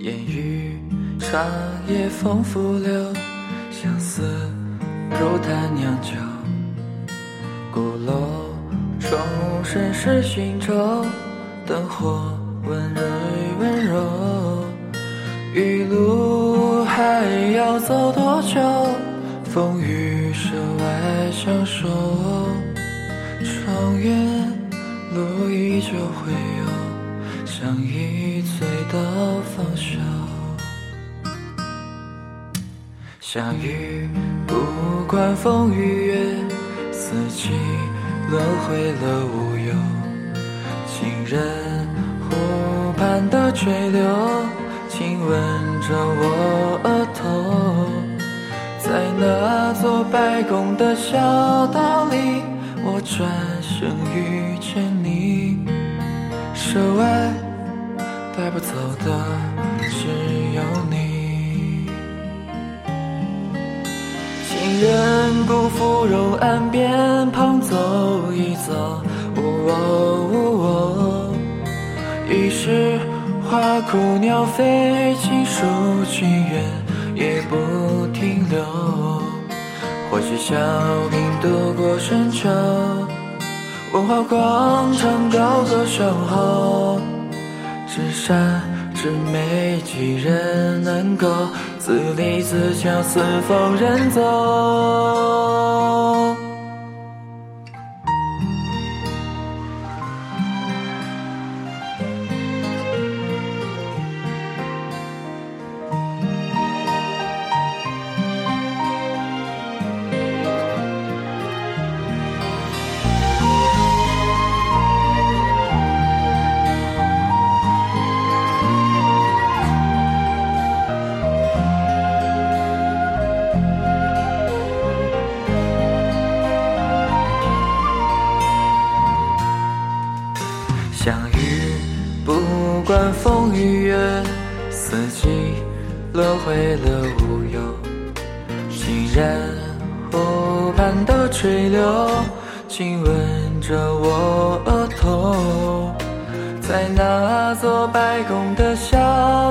烟雨长夜风拂柳，相思如檀酿酒。鼓楼钟声是寻舟，灯火温润温柔。余路还要走多久？风雨社外相守。长远路依旧会有，相依醉到放手。相遇不管风雨月，四季轮回了无忧。情人湖畔的垂柳，亲吻着我额头。在那座白宫的小岛里，我转身遇见你。手带不走的只有你。情人辜负柔岸边旁走一走，于是花枯鸟飞，情书情缘也不停留。或许小平度过深秋，文化广场高歌守候，是山，是美几人能够自立自强，四方人走。相遇不管风雨月，四季轮回了无忧。情人湖畔的垂柳，亲吻着我额头。在那座白宫的小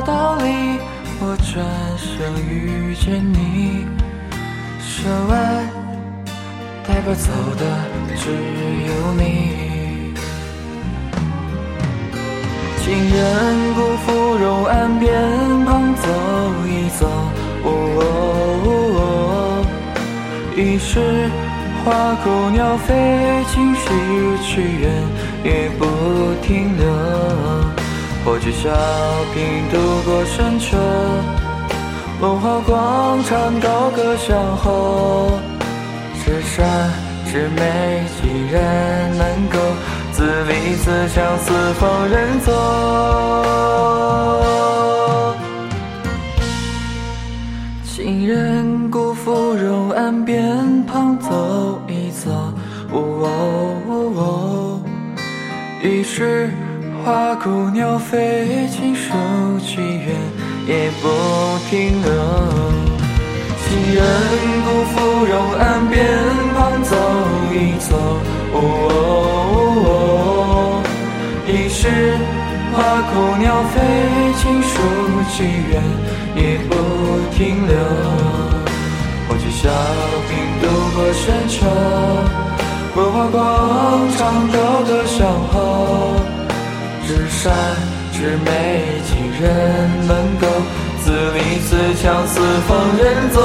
岛里，我转身遇见你。手外带不走的只有你。情人辜负柔岸边旁走一走，哦于是花枯鸟飞，情绪去远也不停留。或许小平度过深秋，文化广场高歌相候，纸上纸媒几人能够？自立自强，四方人走。情人辜负柔岸边旁走一走，哦哦哦于是花枯鸟飞，情书情缘也不停留。情人辜负柔岸情缘也不停留。或许小平渡过深秋，文化广场高歌相候，纸上纸媒情人能够自立自强，四方人走。